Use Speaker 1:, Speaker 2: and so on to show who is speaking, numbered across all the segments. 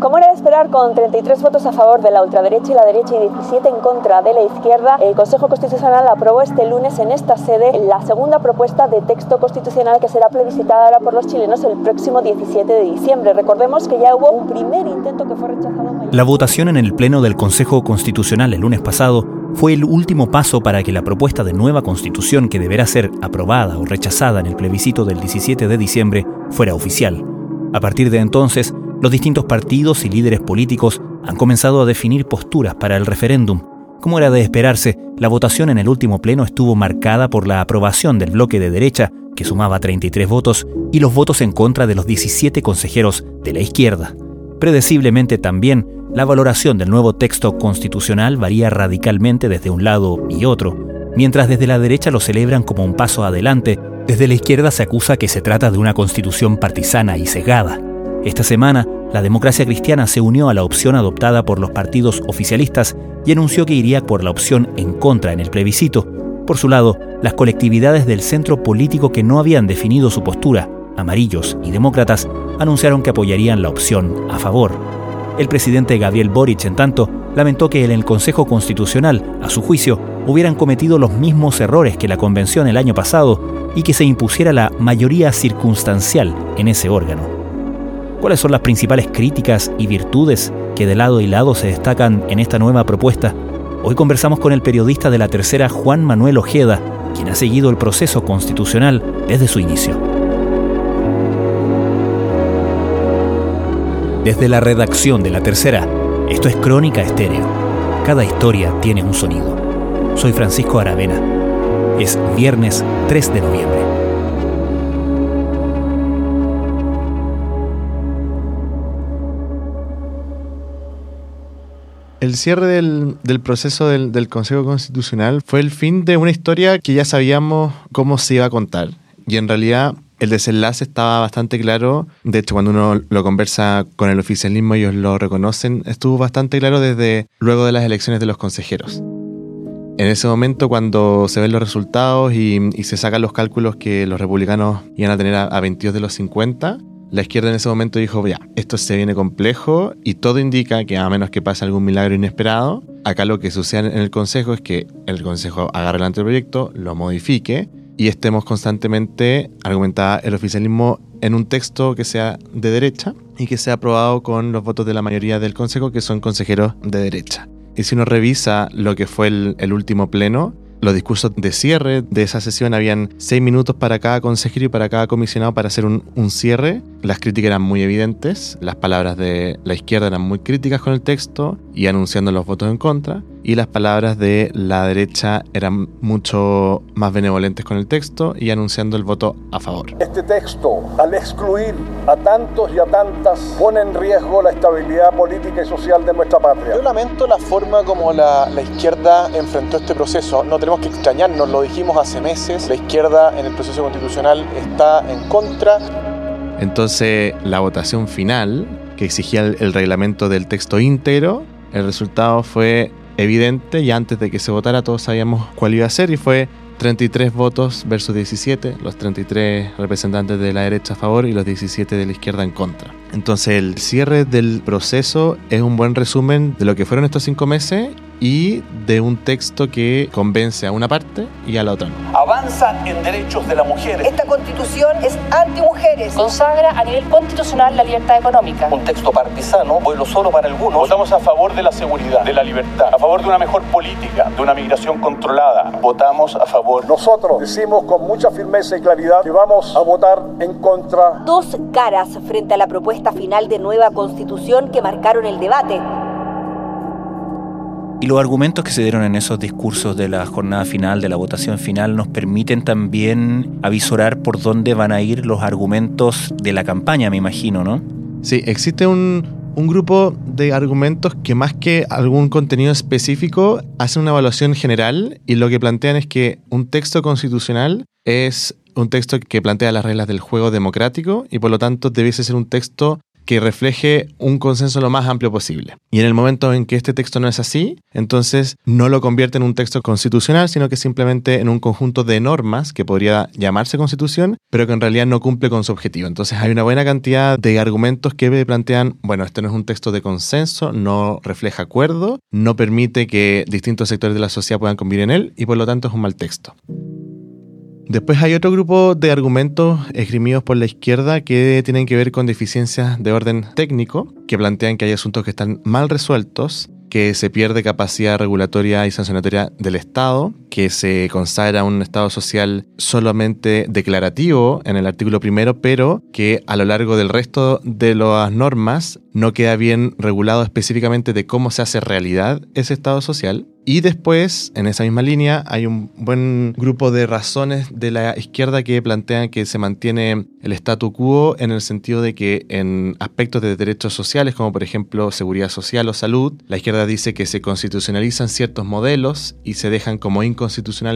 Speaker 1: Como era de esperar, con 33 votos a favor de la ultraderecha y la derecha y 17 en contra de la izquierda, el Consejo Constitucional aprobó este lunes en esta sede la segunda propuesta de texto constitucional que será plebiscitada ahora por los chilenos el próximo 17 de diciembre. Recordemos que ya hubo un primer intento que fue rechazado.
Speaker 2: La votación en el Pleno del Consejo Constitucional el lunes pasado fue el último paso para que la propuesta de nueva constitución que deberá ser aprobada o rechazada en el plebiscito del 17 de diciembre fuera oficial. A partir de entonces, los distintos partidos y líderes políticos han comenzado a definir posturas para el referéndum. Como era de esperarse, la votación en el último pleno estuvo marcada por la aprobación del bloque de derecha, que sumaba 33 votos, y los votos en contra de los 17 consejeros de la izquierda. Predeciblemente también, la valoración del nuevo texto constitucional varía radicalmente desde un lado y otro. Mientras desde la derecha lo celebran como un paso adelante, desde la izquierda se acusa que se trata de una constitución partisana y cegada. Esta semana, la democracia cristiana se unió a la opción adoptada por los partidos oficialistas y anunció que iría por la opción en contra en el plebiscito. Por su lado, las colectividades del centro político que no habían definido su postura, amarillos y demócratas, anunciaron que apoyarían la opción a favor. El presidente Gabriel Boric, en tanto, lamentó que en el Consejo Constitucional, a su juicio, hubieran cometido los mismos errores que la Convención el año pasado y que se impusiera la mayoría circunstancial en ese órgano. ¿Cuáles son las principales críticas y virtudes que de lado y lado se destacan en esta nueva propuesta? Hoy conversamos con el periodista de la tercera Juan Manuel Ojeda, quien ha seguido el proceso constitucional desde su inicio. Desde la redacción de la tercera, esto es Crónica Estéreo. Cada historia tiene un sonido. Soy Francisco Aravena. Es viernes 3 de noviembre.
Speaker 3: El cierre del, proceso del, Consejo Constitucional fue el fin de una historia que ya sabíamos cómo se iba a contar. Y en realidad el desenlace estaba bastante claro. De hecho, cuando uno lo conversa con el oficialismo, ellos lo reconocen, estuvo bastante claro desde luego de las elecciones de los consejeros. En ese momento, cuando se ven los resultados y, se sacan los cálculos que los republicanos iban a tener a, a 22 de los 50, la izquierda en ese momento dijo, ya, esto se viene complejo y todo indica que a menos que pase algún milagro inesperado, acá lo que sucede en el Consejo es que el Consejo agarre el anteproyecto, lo modifique y estemos constantemente, argumentada el oficialismo, en un texto que sea de derecha y que sea aprobado con los votos de la mayoría del Consejo, que son consejeros de derecha. Y si uno revisa lo que fue el, el último pleno, los discursos de cierre de esa sesión habían seis minutos para cada consejero y para cada comisionado para hacer un, un, cierre. Las críticas eran muy evidentes, las palabras de la izquierda eran muy críticas con el texto y anunciando los votos en contra y las palabras de la derecha eran mucho más benevolentes con el texto y anunciando el voto a favor.
Speaker 4: Este texto, al excluir a tantos y a tantas, pone en riesgo la estabilidad política y social de nuestra patria.
Speaker 5: Yo lamento la forma como la, la izquierda enfrentó este proceso. No tenemos que extrañarnos, lo dijimos hace meses, la izquierda en el proceso constitucional está en contra.
Speaker 3: Entonces, la votación final, que exigía el, el reglamento del texto íntegro, el resultado fue evidente y antes de que se votara todos sabíamos cuál iba a ser y fue 33 votos versus 17, los 33 representantes de la derecha a favor y los 17 de la izquierda en contra. Entonces el cierre del proceso es un buen resumen de lo que fueron estos cinco meses y de un texto que convence a una parte y a la otra no.
Speaker 6: Avanza en derechos de la mujer.
Speaker 7: Esta constitución es anti-mujeres.
Speaker 8: Consagra a nivel constitucional la libertad económica.
Speaker 6: Un texto partisano, vuelo solo para algunos.
Speaker 9: Votamos a favor de la seguridad, de la libertad, a favor de una mejor política, de una migración controlada. Votamos a favor.
Speaker 4: Nosotros decimos con mucha firmeza y claridad que vamos a votar en contra.
Speaker 7: Dos caras frente a la propuesta final de nueva constitución que marcaron el debate.
Speaker 2: Y los argumentos que se dieron en esos discursos de la jornada final, de la votación final, nos permiten también avisorar por dónde van a ir los argumentos de la campaña, me imagino, ¿no?
Speaker 3: Sí, existe un, un grupo de argumentos que más que algún contenido específico hacen una evaluación general y lo que plantean es que un texto constitucional es un texto que plantea las reglas del juego democrático y por lo tanto debiese ser un texto que refleje un consenso lo más amplio posible. Y en el momento en que este texto no es así, entonces no lo convierte en un texto constitucional, sino que simplemente en un conjunto de normas que podría llamarse constitución, pero que en realidad no cumple con su objetivo. Entonces hay una buena cantidad de argumentos que plantean, bueno, este no es un texto de consenso, no refleja acuerdo, no permite que distintos sectores de la sociedad puedan convivir en él y por lo tanto es un mal texto. Después hay otro grupo de argumentos esgrimidos por la izquierda que tienen que ver con deficiencias de orden técnico, que plantean que hay asuntos que están mal resueltos, que se pierde capacidad regulatoria y sancionatoria del Estado, que se consagra un Estado social solamente declarativo en el artículo primero, pero que a lo largo del resto de las normas no queda bien regulado específicamente de cómo se hace realidad ese Estado social. Y después, en esa misma línea, hay un buen grupo de razones de la izquierda que plantean que se mantiene el statu quo en el sentido de que en aspectos de derechos sociales, como por ejemplo seguridad social o salud, la izquierda dice que se constitucionalizan ciertos modelos y se dejan como inconstitucionales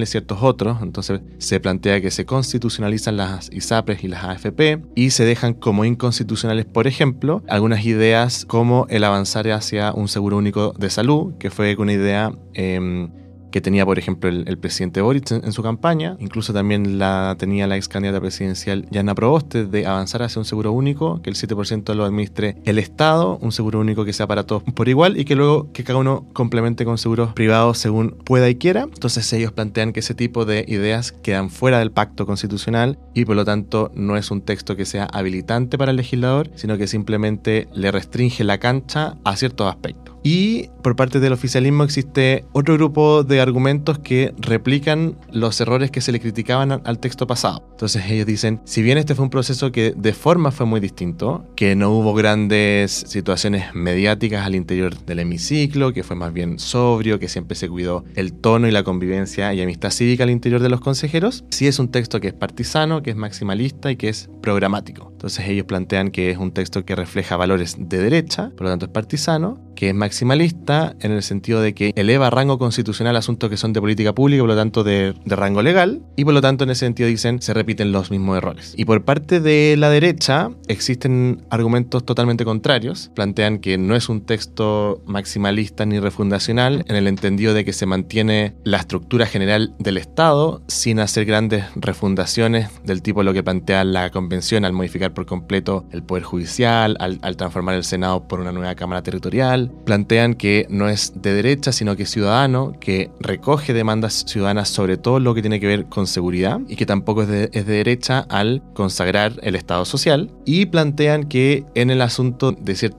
Speaker 3: ciertos otros. Entonces se plantea que se constitucionalizan las ISAPRES y las AFP y se dejan como inconstitucionales, por ejemplo, algunas ideas como el avanzar hacia un seguro único de salud, que fue una idea Em, que tenía, por ejemplo, el, presidente Boric en, su campaña. Incluso también la tenía la ex candidata presidencial Yana Proboste de avanzar hacia un seguro único, que el 7% lo administre el Estado, un seguro único que sea para todos por igual y que luego que cada uno complemente con seguros privados según pueda y quiera. Entonces ellos plantean que ese tipo de ideas quedan fuera del pacto constitucional y por lo tanto no es un texto que sea habilitante para el legislador, sino que simplemente le restringe la cancha a ciertos aspectos. Y por parte del oficialismo existe otro grupo de argumentos que replican los errores que se le criticaban al texto pasado. Entonces ellos dicen, si bien este fue un proceso que de forma fue muy distinto, que no hubo grandes situaciones mediáticas al interior del hemiciclo, que fue más bien sobrio, que siempre se cuidó el tono y la convivencia y amistad cívica al interior de los consejeros, sí es un texto que es partisano, que es maximalista y que es programático. Entonces ellos plantean que es un texto que refleja valores de derecha, por lo tanto es partisano, que es maximalista en el sentido de que eleva a rango constitucional asuntos que son de política pública, por lo tanto de, rango legal, y por lo tanto en ese sentido dicen se repiten los mismos errores. Y por parte de la derecha existen argumentos totalmente contrarios, plantean que no es un texto maximalista ni refundacional en el entendido de que se mantiene la estructura general del Estado sin hacer grandes refundaciones del tipo lo que plantea la Convención al modificar por completo el Poder Judicial, al, transformar el Senado por una nueva Cámara Territorial, que no es de derecha, sino que es ciudadano, que recoge demandas ciudadanas sobre todo lo que tiene que ver con seguridad y que tampoco es de, es de derecha al consagrar el Estado social. Y plantean que en el asunto de ciertos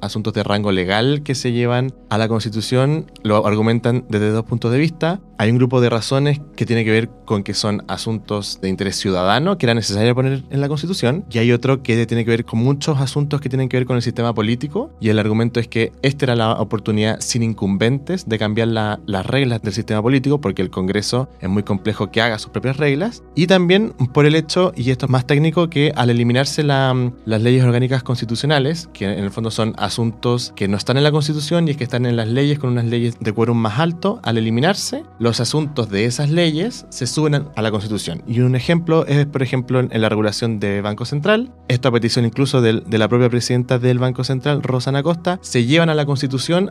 Speaker 3: asuntos de rango legal que se llevan a la Constitución, lo argumentan desde dos puntos de vista. Hay un grupo de razones que tiene que ver con que son asuntos de interés ciudadano que era necesario poner en la Constitución y hay otro que tiene que ver con muchos asuntos que tienen que ver con el sistema político y el argumento es que esta era la oportunidad sin incumbentes de cambiar las reglas del sistema político porque el Congreso es muy complejo que haga sus propias reglas y también por el hecho, y esto es más técnico, que al eliminarse las leyes orgánicas constitucionales, que en el fondo son asuntos que no están en la Constitución y es que están en las leyes con unas leyes de quórum más alto, al eliminarse, los asuntos de esas leyes se suben a la Constitución. Y un ejemplo es, por ejemplo, en la regulación de Banco Central. Esta petición incluso de, de la propia presidenta del Banco Central, Rosana Costa, se llevan a la Constitución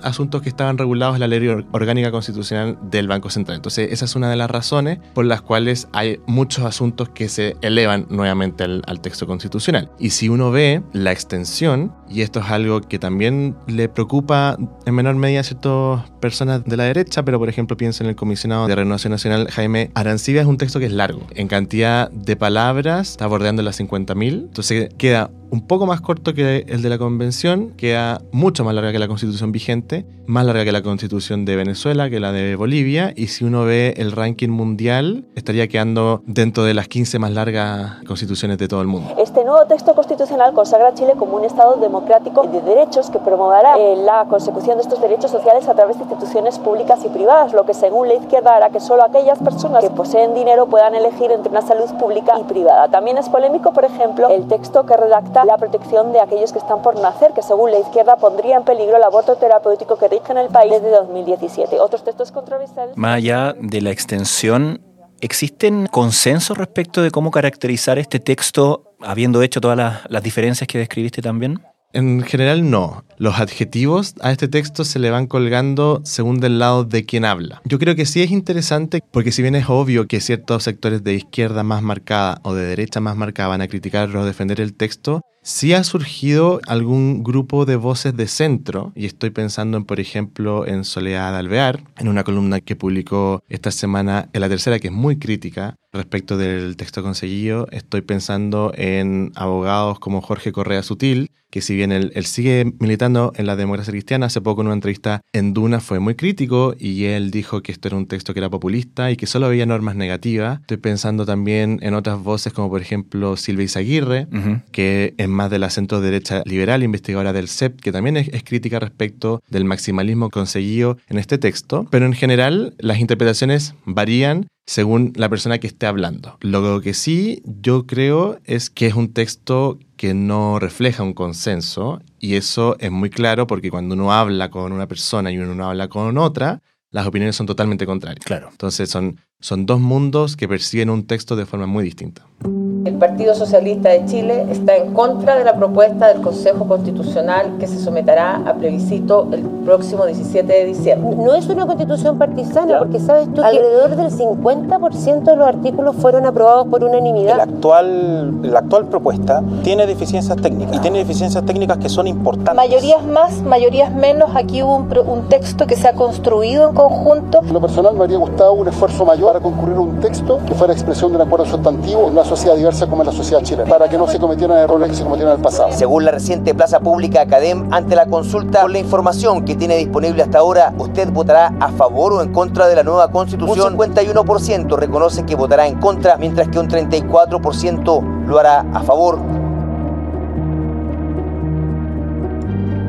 Speaker 3: asuntos que estaban regulados en la ley orgánica constitucional del Banco Central. Entonces, esa es una de las razones por las cuales hay muchos asuntos que se elevan nuevamente al, al texto constitucional. Y si uno ve la extensión, y esto es algo que también le preocupa en menor medida a ciertas personas de la derecha, pero por ejemplo pienso en el comisionado de Renovación Nacional, Jaime Arancibia, es un texto que es largo. En cantidad de palabras está bordeando las 50.000, entonces queda un poco más corto que el de la convención, queda mucho más larga que la constitución vigente, más larga que la constitución de Venezuela, que la de Bolivia, y si uno ve el ranking mundial, estaría quedando dentro de las 15 más largas constituciones de todo el mundo.
Speaker 1: Este nuevo texto constitucional consagra a Chile como un Estado democrático de derechos que promoverá eh, la consecución de estos derechos sociales a través de instituciones públicas y privadas, lo que según la izquierda hará que solo aquellas personas que poseen dinero puedan elegir entre una salud pública y privada. También es polémico, por ejemplo, el texto que redacta la protección de aquellos que están por nacer, que según la izquierda pondría en peligro el aborto terapéutico que rige en el país desde 2017. Otros textos controversiales.
Speaker 2: Más allá de la extensión, ¿existen consensos respecto de cómo caracterizar este texto, habiendo hecho todas las, las diferencias que describiste también?
Speaker 3: En general no. Los adjetivos a este texto se le van colgando según del lado de quien habla. Yo creo que sí es interesante porque si bien es obvio que ciertos sectores de izquierda más marcada o de derecha más marcada van a criticar o defender el texto, sí ha surgido algún grupo de voces de centro, y estoy pensando en, por ejemplo, en Soledad Alvear, en una columna que publicó esta semana en la tercera, que es muy crítica respecto del texto conseguido. Estoy pensando en abogados como Jorge Correa Sutil, que si bien él, sigue militando en la democracia cristiana, hace poco en una entrevista en Duna fue muy crítico y él dijo que esto era un texto que era populista y que solo había normas negativas. Estoy pensando también en otras voces como por ejemplo Silvia Izaguirre, que es más de la centro derecha liberal, investigadora del CEP, que también es, es crítica respecto del maximalismo conseguido en este texto. Pero en general las interpretaciones varían según la persona que esté hablando. Lo que sí yo creo es que es un texto que no refleja un consenso y eso es muy claro porque cuando uno habla con una persona y uno habla con otra, las opiniones son totalmente contrarias.
Speaker 2: Claro.
Speaker 3: Entonces son, son dos mundos que persiguen un texto de forma muy distinta.
Speaker 10: El Partido Socialista de Chile está en contra de la propuesta del Consejo Constitucional que se someterá a plebiscito el próximo 17 de diciembre.
Speaker 11: No es una constitución partisana, porque sabes tú que alrededor del 50% de los artículos fueron aprobados por unanimidad.
Speaker 12: La actual, la actual propuesta tiene deficiencias técnicas y tiene deficiencias técnicas que son importantes.
Speaker 8: Mayorías más, mayorías menos. Aquí hubo un, un texto que se ha construido en conjunto.
Speaker 13: En lo personal me habría gustado un esfuerzo mayor para concurrir un texto que fuera expresión de un acuerdo sustantivo en una sociedad diversa como en la sociedad chilena, para que no se cometieran errores que se cometieron en el pasado.
Speaker 14: Según la reciente Plaza Pública Academ, ante la consulta con la información que tiene disponible hasta ahora, ¿usted votará a favor o en contra de la nueva constitución? Un 51% reconoce que votará en contra, mientras que un 34% lo hará a favor.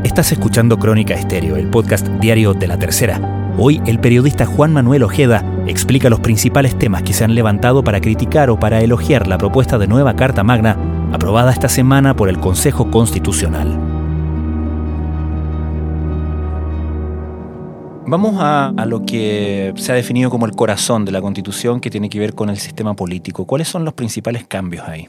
Speaker 2: Estás escuchando Crónica Estéreo, el podcast diario de la tercera. Hoy el periodista Juan Manuel Ojeda explica los principales temas que se han levantado para criticar o para elogiar la propuesta de nueva Carta Magna aprobada esta semana por el Consejo Constitucional. Vamos a, lo que se ha definido como el corazón de la Constitución que tiene que ver con el sistema político. ¿Cuáles son los principales cambios ahí?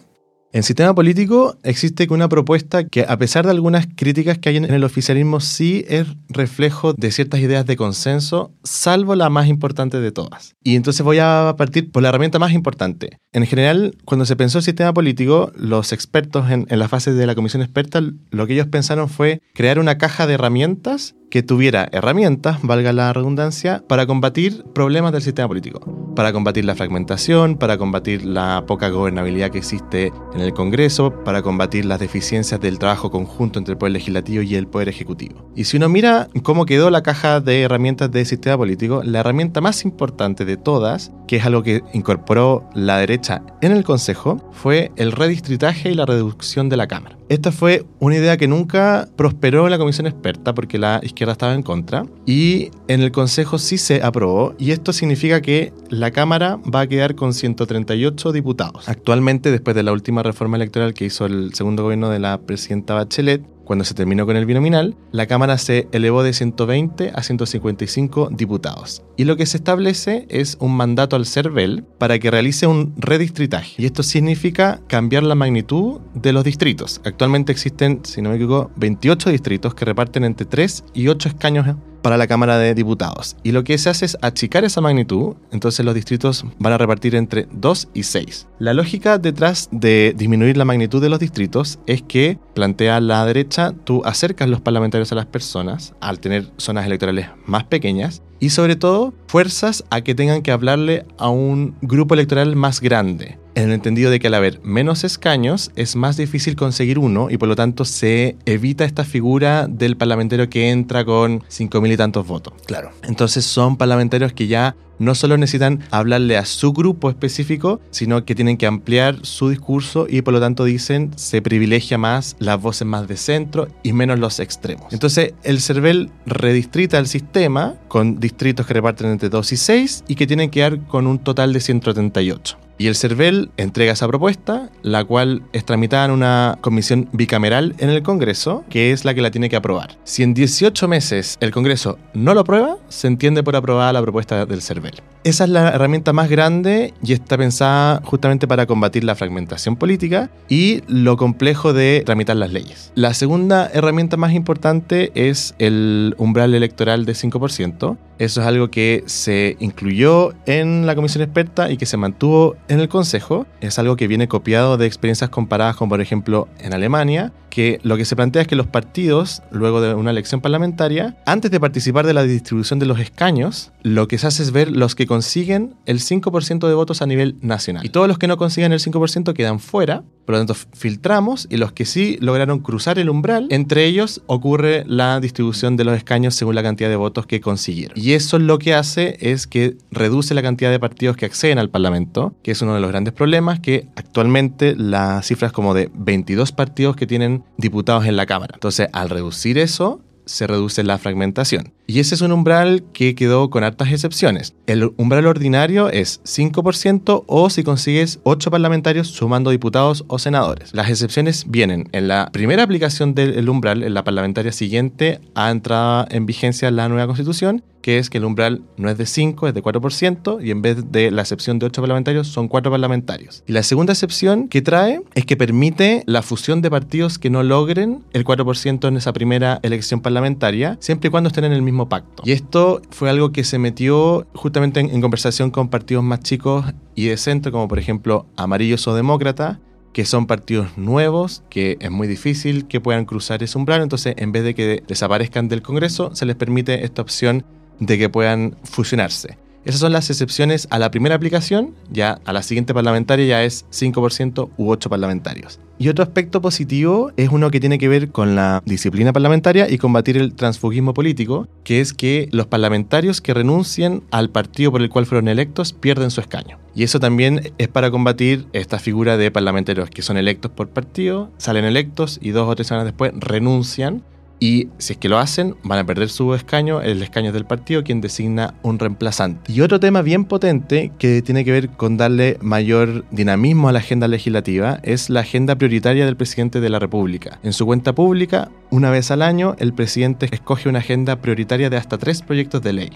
Speaker 3: En sistema político existe una propuesta que, a pesar de algunas críticas que hay en el oficialismo, sí es reflejo de ciertas ideas de consenso, salvo la más importante de todas. Y entonces voy a partir por la herramienta más importante. En general, cuando se pensó el sistema político, los expertos en, en la fase de la comisión experta, lo que ellos pensaron fue crear una caja de herramientas que tuviera herramientas, valga la redundancia, para combatir problemas del sistema político, para combatir la fragmentación, para combatir la poca gobernabilidad que existe en el Congreso, para combatir las deficiencias del trabajo conjunto entre el Poder Legislativo y el Poder Ejecutivo. Y si uno mira cómo quedó la caja de herramientas del sistema político, la herramienta más importante de todas, que es algo que incorporó la derecha en el Consejo, fue el redistritaje y la reducción de la Cámara. Esta fue una idea que nunca prosperó en la comisión experta porque la izquierda estaba en contra y en el Consejo sí se aprobó y esto significa que la Cámara va a quedar con 138 diputados. Actualmente, después de la última reforma electoral que hizo el segundo gobierno de la presidenta Bachelet, cuando se terminó con el binominal, la Cámara se elevó de 120 a 155 diputados. Y lo que se establece es un mandato al CERVEL para que realice un redistritaje. Y esto significa cambiar la magnitud de los distritos. Actualmente existen, si no me equivoco, 28 distritos que reparten entre 3 y 8 escaños para la Cámara de Diputados. Y lo que se hace es achicar esa magnitud, entonces los distritos van a repartir entre 2 y 6. La lógica detrás de disminuir la magnitud de los distritos es que, plantea la derecha, tú acercas los parlamentarios a las personas al tener zonas electorales más pequeñas y sobre todo fuerzas a que tengan que hablarle a un grupo electoral más grande en el entendido de que al haber menos escaños es más difícil conseguir uno y por lo tanto se evita esta figura del parlamentario que entra con 5.000 y tantos votos.
Speaker 2: Claro.
Speaker 3: Entonces son parlamentarios que ya no solo necesitan hablarle a su grupo específico, sino que tienen que ampliar su discurso y por lo tanto dicen se privilegia más las voces más de centro y menos los extremos. Entonces el CERVEL redistrita el sistema con distritos que reparten entre 2 y 6 y que tienen que dar con un total de 138. Y el CERVEL entrega esa propuesta, la cual es tramitada en una comisión bicameral en el Congreso, que es la que la tiene que aprobar. Si en 18 meses el Congreso no lo aprueba, se entiende por aprobada la propuesta del CERVEL. Esa es la herramienta más grande y está pensada justamente para combatir la fragmentación política y lo complejo de tramitar las leyes. La segunda herramienta más importante es el umbral electoral de 5%. Eso es algo que se incluyó en la comisión experta y que se mantuvo en el Consejo. Es algo que viene copiado de experiencias comparadas con, por ejemplo, en Alemania, que lo que se plantea es que los partidos, luego de una elección parlamentaria, antes de participar de la distribución de los escaños, lo que se hace es ver los que consiguen el 5% de votos a nivel nacional. Y todos los que no consiguen el 5% quedan fuera, por lo tanto filtramos y los que sí lograron cruzar el umbral, entre ellos ocurre la distribución de los escaños según la cantidad de votos que consiguieron. Y eso lo que hace es que reduce la cantidad de partidos que acceden al Parlamento, que es uno de los grandes problemas, que actualmente la cifra es como de 22 partidos que tienen diputados en la Cámara. Entonces, al reducir eso, se reduce la fragmentación. Y ese es un umbral que quedó con hartas excepciones. El umbral ordinario es 5% o si consigues 8 parlamentarios sumando diputados o senadores. Las excepciones vienen en la primera aplicación del umbral, en la parlamentaria siguiente a entrada en vigencia la nueva constitución, que es que el umbral no es de 5, es de 4%, y en vez de la excepción de 8 parlamentarios, son 4 parlamentarios. Y la segunda excepción que trae es que permite la fusión de partidos que no logren el 4% en esa primera elección parlamentaria, siempre y cuando estén en el mismo pacto. Y esto fue algo que se metió justamente en, conversación con partidos más chicos y de centro, como por ejemplo Amarillos o Demócrata, que son partidos nuevos, que es muy difícil que puedan cruzar ese umbral, entonces en vez de que desaparezcan del Congreso, se les permite esta opción de que puedan fusionarse. Esas son las excepciones a la primera aplicación, ya a la siguiente parlamentaria ya es 5% u 8 parlamentarios. Y otro aspecto positivo es uno que tiene que ver con la disciplina parlamentaria y combatir el transfugismo político, que es que los parlamentarios que renuncien al partido por el cual fueron electos pierden su escaño. Y eso también es para combatir esta figura de parlamentarios que son electos por partido, salen electos y dos o tres semanas después renuncian y si es que lo hacen, van a perder su escaño, el escaño del partido, quien designa un reemplazante. Y otro tema bien potente que tiene que ver con darle mayor dinamismo a la agenda legislativa es la agenda prioritaria del presidente de la República. En su cuenta pública, una vez al año, el presidente escoge una agenda prioritaria de hasta tres proyectos de ley.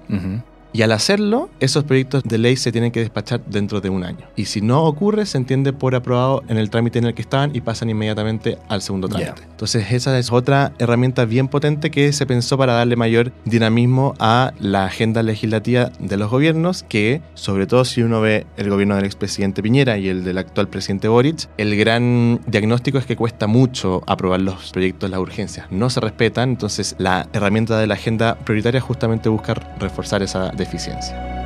Speaker 3: Y al hacerlo, esos proyectos de ley se tienen que despachar dentro de un año. Y si no ocurre, se entiende por aprobado en el trámite en el que estaban y pasan inmediatamente al segundo trámite. Entonces, esa es otra herramienta bien potente que se pensó para darle mayor dinamismo a la agenda legislativa de los gobiernos, que, sobre todo si uno ve el gobierno del expresidente Piñera y el del actual presidente Boric, el gran diagnóstico es que cuesta mucho aprobar los proyectos, las urgencias. No se respetan, entonces la herramienta de la agenda prioritaria justamente busca reforzar esa deficiencia.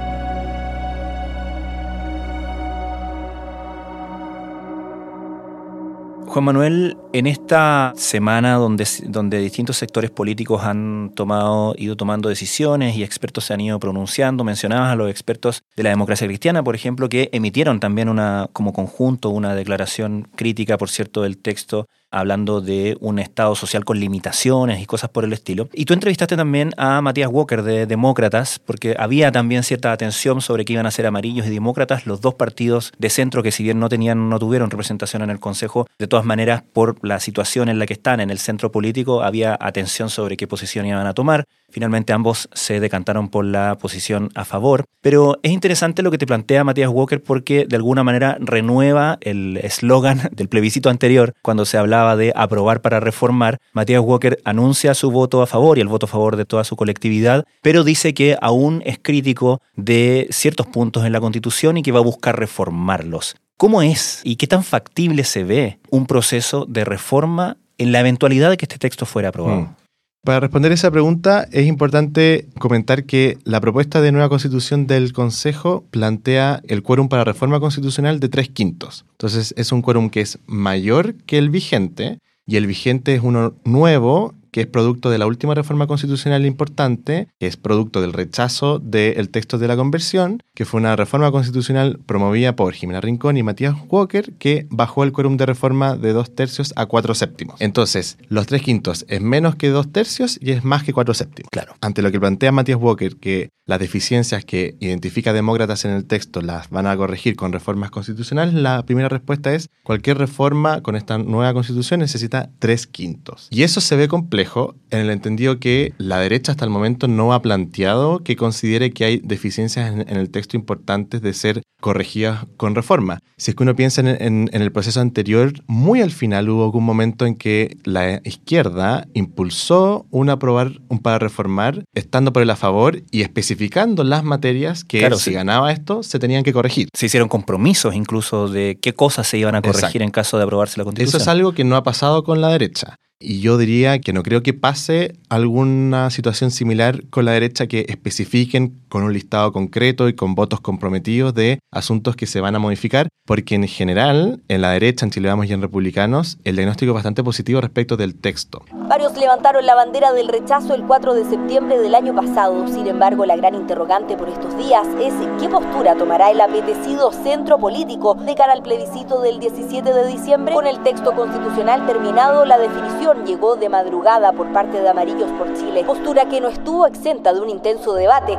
Speaker 2: Juan Manuel, en esta semana donde, donde distintos sectores políticos han tomado, ido tomando decisiones y expertos se han ido pronunciando, mencionabas a los expertos de la democracia cristiana, por ejemplo, que emitieron también una, como conjunto una declaración crítica, por cierto, del texto hablando de un Estado social con limitaciones y cosas por el estilo. Y tú entrevistaste también a Matías Walker de Demócratas, porque había también cierta atención sobre que iban a ser amarillos y demócratas, los dos partidos de centro que si bien no tenían, no tuvieron representación en el Consejo, de todas maneras, por la situación en la que están en el centro político, había atención sobre qué posición iban a tomar. Finalmente ambos se decantaron por la posición a favor. Pero es interesante lo que te plantea Matías Walker porque de alguna manera renueva el eslogan del plebiscito anterior cuando se hablaba de aprobar para reformar. Matías Walker anuncia su voto a favor y el voto a favor de toda su colectividad, pero dice que aún es crítico de ciertos puntos en la Constitución y que va a buscar reformarlos. ¿Cómo es y qué tan factible se ve un proceso de reforma en la eventualidad de que este texto fuera aprobado?
Speaker 3: Mm. Para responder esa pregunta es importante comentar que la propuesta de nueva constitución del Consejo plantea el quórum para reforma constitucional de tres quintos. Entonces es un quórum que es mayor que el vigente y el vigente es uno nuevo que es producto de la última reforma constitucional importante, que es producto del rechazo del texto de la conversión, que fue una reforma constitucional promovida por Jimena Rincón y Matías Walker, que bajó el quórum de reforma de dos tercios a cuatro séptimos. Entonces, los tres quintos es menos que dos tercios y es más que cuatro séptimos.
Speaker 2: Claro.
Speaker 3: Ante lo que plantea Matías Walker, que las deficiencias que identifica demócratas en el texto las van a corregir con reformas constitucionales, la primera respuesta es cualquier reforma con esta nueva constitución necesita tres quintos. Y eso se ve complejo en el entendido que la derecha hasta el momento no ha planteado que considere que hay deficiencias en, en el texto importantes de ser corregidas con reforma. Si es que uno piensa en, en- en el proceso anterior, muy al final hubo algún momento en que la izquierda impulsó un aprobar, un para reformar, estando por el a favor y especificando las materias que
Speaker 2: Claro,
Speaker 3: si
Speaker 2: sí.
Speaker 3: ganaba esto se tenían que corregir.
Speaker 2: Se hicieron compromisos incluso de qué cosas se iban a corregir
Speaker 3: Exacto.
Speaker 2: en caso de aprobarse la
Speaker 3: Eso
Speaker 2: constitución.
Speaker 3: es algo que no ha pasado con la derecha. Y yo diría que no creo que pase alguna situación similar con la derecha que especifiquen con un listado concreto y con votos comprometidos de asuntos que se van a modificar, porque en general, en la derecha, en Chile Vamos y en Republicanos, el diagnóstico es bastante positivo respecto del texto.
Speaker 7: Varios levantaron la bandera del rechazo el 4 de septiembre del año pasado. Sin embargo, la gran interrogante por estos días es qué postura tomará el apetecido centro político de cara al plebiscito del 17 de diciembre. Con el texto constitucional terminado, la definición llegó de madrugada por parte de Amarillos por Chile, postura que no estuvo exenta de un intenso debate.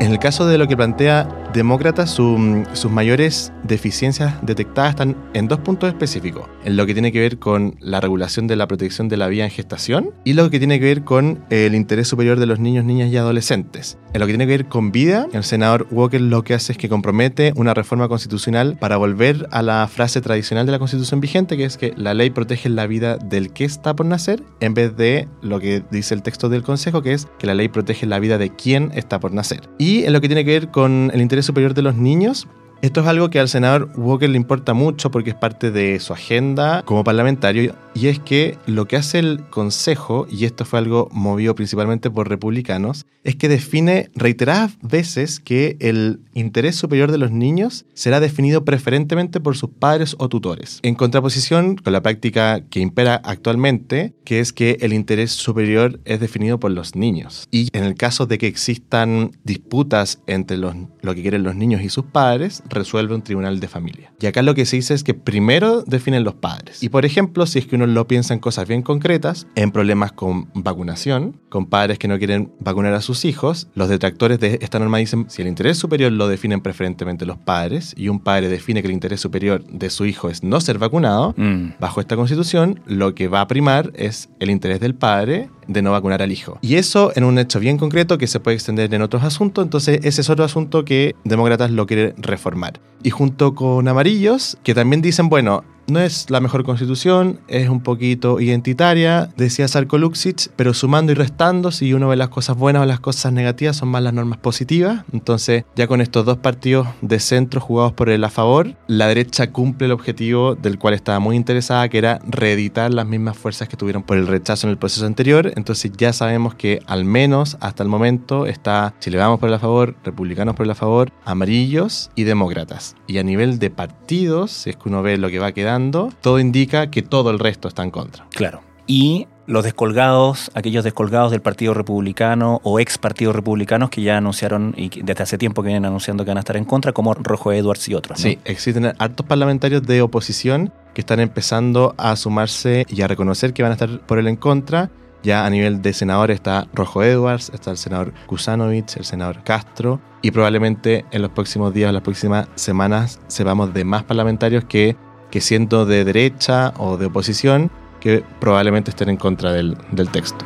Speaker 3: En el caso de lo que plantea Demócrata, su- sus mayores deficiencias detectadas están en dos puntos específicos. En lo que tiene que ver con la regulación de la protección de la vida en gestación y lo que tiene que ver con el interés superior de los niños, niñas y adolescentes. En lo que tiene que ver con vida, el senador Walker lo que hace es que compromete una reforma constitucional para volver a la frase tradicional de la constitución vigente, que es que la ley protege la vida del que está por nacer, en vez de lo que dice el texto del Consejo, que es que la ley protege la vida de quien está por nacer. Y en lo que tiene que ver con el interés superior de los niños, esto es algo que al senador Walker le importa mucho porque es parte de su agenda como parlamentario y es que lo que hace el Consejo, y esto fue algo movido principalmente por republicanos, es que define reiteradas veces que el interés superior de los niños será definido preferentemente por sus padres o tutores, en contraposición con la práctica que impera actualmente, que es que el interés superior es definido por los niños. Y en el caso de que existan disputas entre los, lo que quieren los niños y sus padres, resuelve un tribunal de familia. Y acá lo que se dice es que primero definen los padres. Y por ejemplo, si es que uno lo piensa en cosas bien concretas, en problemas con vacunación, con padres que no quieren vacunar a sus hijos, los detractores de esta norma dicen si el interés superior lo definen preferentemente los padres y un padre define que el interés superior de su hijo es no ser vacunado,
Speaker 2: Mm.
Speaker 3: bajo esta constitución lo que va a primar es el interés del padre de no vacunar al hijo. Y eso en un hecho bien concreto que se puede extender en otros asuntos, entonces ese es otro asunto que demócratas lo quieren reformar. Y junto con amarillos, que también dicen, bueno, no es la mejor constitución, es un poquito identitaria, decía Sarko Luxic, pero sumando y restando, si uno ve las cosas buenas o las cosas negativas, son más las normas positivas. Entonces, ya con estos dos partidos de centro jugados por el a favor, la derecha cumple el objetivo del cual estaba muy interesada, que era reeditar las mismas fuerzas que tuvieron por el rechazo en el proceso anterior. Entonces, ya sabemos que al menos hasta el momento está Chile Vamos por el a favor, Republicanos por el a favor, Amarillos y Demócratas. Y a nivel de partidos, si es que uno ve lo que va quedando, todo indica que todo el resto está en contra.
Speaker 2: Claro. Y los descolgados, aquellos descolgados del Partido Republicano o ex Partido Republicanos que ya anunciaron y desde hace tiempo que vienen anunciando que van a estar en contra, como Rojo Edwards y otros. ¿no?
Speaker 3: Sí, existen hartos parlamentarios de oposición que están empezando a sumarse y a reconocer que van a estar por el en contra. Ya a nivel de senadores está Rojo Edwards, está el senador Kusanovich, el senador Castro, y probablemente en los próximos días, las próximas semanas, sepamos de más parlamentarios que, que siendo de derecha o de oposición, que probablemente estén en contra del, del texto.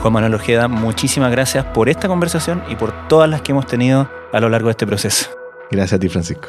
Speaker 2: Juan Manuel Ojeda, muchísimas gracias por esta conversación y por todas las que hemos tenido a lo largo de este proceso.
Speaker 3: Gracias a ti, Francisco.